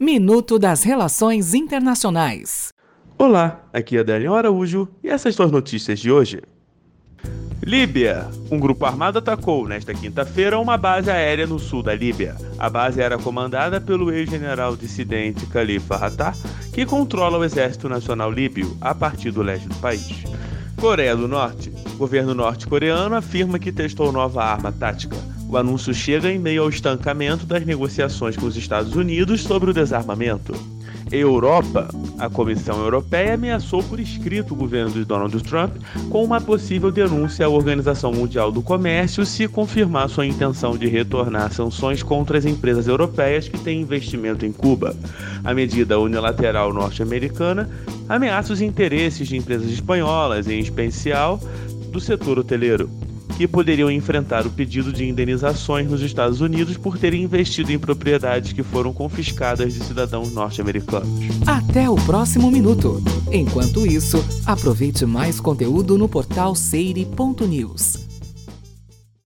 Minuto das Relações Internacionais. Olá, aqui é Daniel Araújo e essas são as notícias de hoje. Líbia. Um grupo armado atacou nesta quinta-feira uma base aérea no sul da Líbia. A base era comandada pelo ex-general dissidente Khalifa Haftar, que controla o Exército Nacional Líbio a partir do leste do país. Coreia do Norte. O governo norte-coreano afirma que testou nova arma tática. O anúncio chega em meio ao estancamento das negociações com os Estados Unidos sobre o desarmamento. Europa, a Comissão Europeia ameaçou por escrito o governo de Donald Trump com uma possível denúncia à Organização Mundial do Comércio se confirmar sua intenção de retornar sanções contra as empresas europeias que têm investimento em Cuba. A medida unilateral norte-americana ameaça os interesses de empresas espanholas, em especial do setor hoteleiro que poderiam enfrentar o pedido de indenizações nos Estados Unidos por terem investido em propriedades que foram confiscadas de cidadãos norte-americanos. Até o próximo minuto. Enquanto isso, aproveite mais conteúdo no portal seire.news.